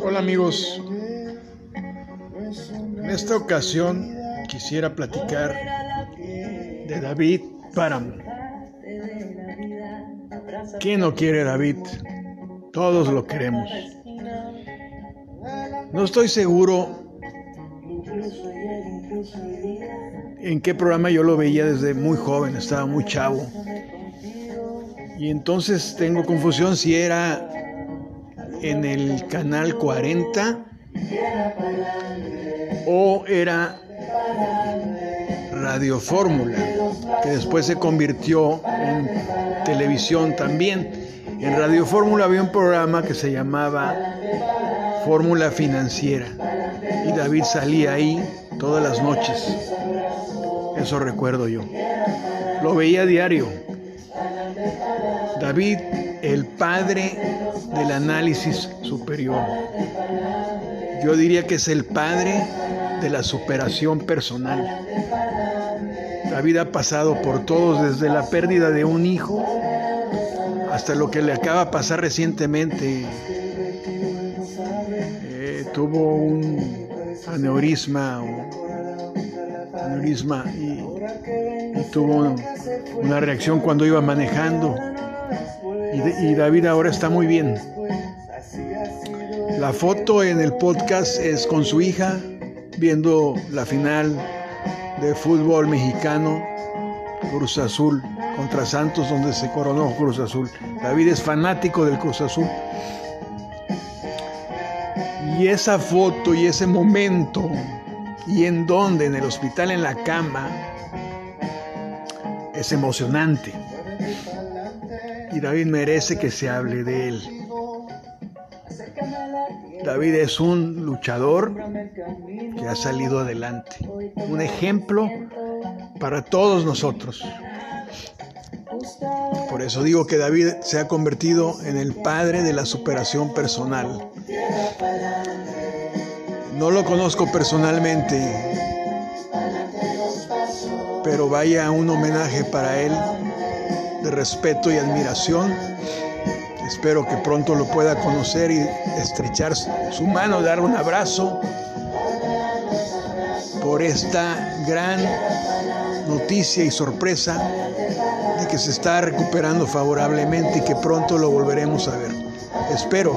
Hola amigos, en esta ocasión quisiera platicar de David Páramo. ¿Quién no quiere David? Todos lo queremos. No estoy seguro en qué programa yo lo veía desde muy joven, estaba muy chavo. Y entonces tengo confusión si era en el canal 40 o era Radio Fórmula, que después se convirtió en televisión también. En Radio Fórmula había un programa que se llamaba Fórmula Financiera y David salía ahí todas las noches. Eso recuerdo yo. Lo veía diario. David, el padre del análisis superior. Yo diría que es el padre de la superación personal. David ha pasado por todos, desde la pérdida de un hijo hasta lo que le acaba de pasar recientemente. Eh, tuvo un aneurisma, aneurisma y, y tuvo una reacción cuando iba manejando y, David ahora está muy bien. La foto en el podcast es con su hija viendo la final de fútbol mexicano Cruz Azul contra Santos donde se coronó Cruz Azul. David es fanático del Cruz Azul. Y esa foto y ese momento y en donde en el hospital en la cama es emocionante y David merece que se hable de él. David es un luchador que ha salido adelante, un ejemplo para todos nosotros. Por eso digo que David se ha convertido en el padre de la superación personal. No lo conozco personalmente, pero vaya un homenaje para él de respeto y admiración. Espero que pronto lo pueda conocer y estrechar su mano, dar un abrazo por esta gran noticia y sorpresa de que se está recuperando favorablemente y que pronto lo volveremos a ver. Espero.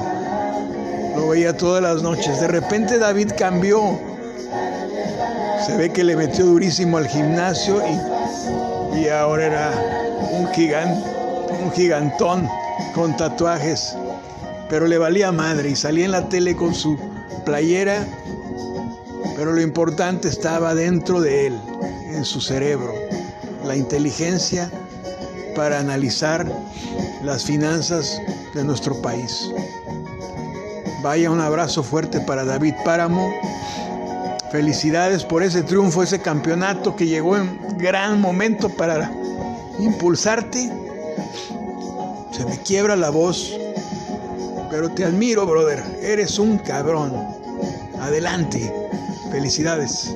Lo veía todas las noches. De repente David cambió. Se ve que le metió durísimo al gimnasio y, y ahora era un gigante, un gigantón con tatuajes, pero le valía madre y salía en la tele con su playera, pero lo importante estaba dentro de él, en su cerebro, la inteligencia para analizar las finanzas de nuestro país. Vaya un abrazo fuerte para David Páramo. Felicidades por ese triunfo, ese campeonato que llegó en gran momento para impulsarte. Se me quiebra la voz, pero te admiro, brother. Eres un cabrón. Adelante. Felicidades.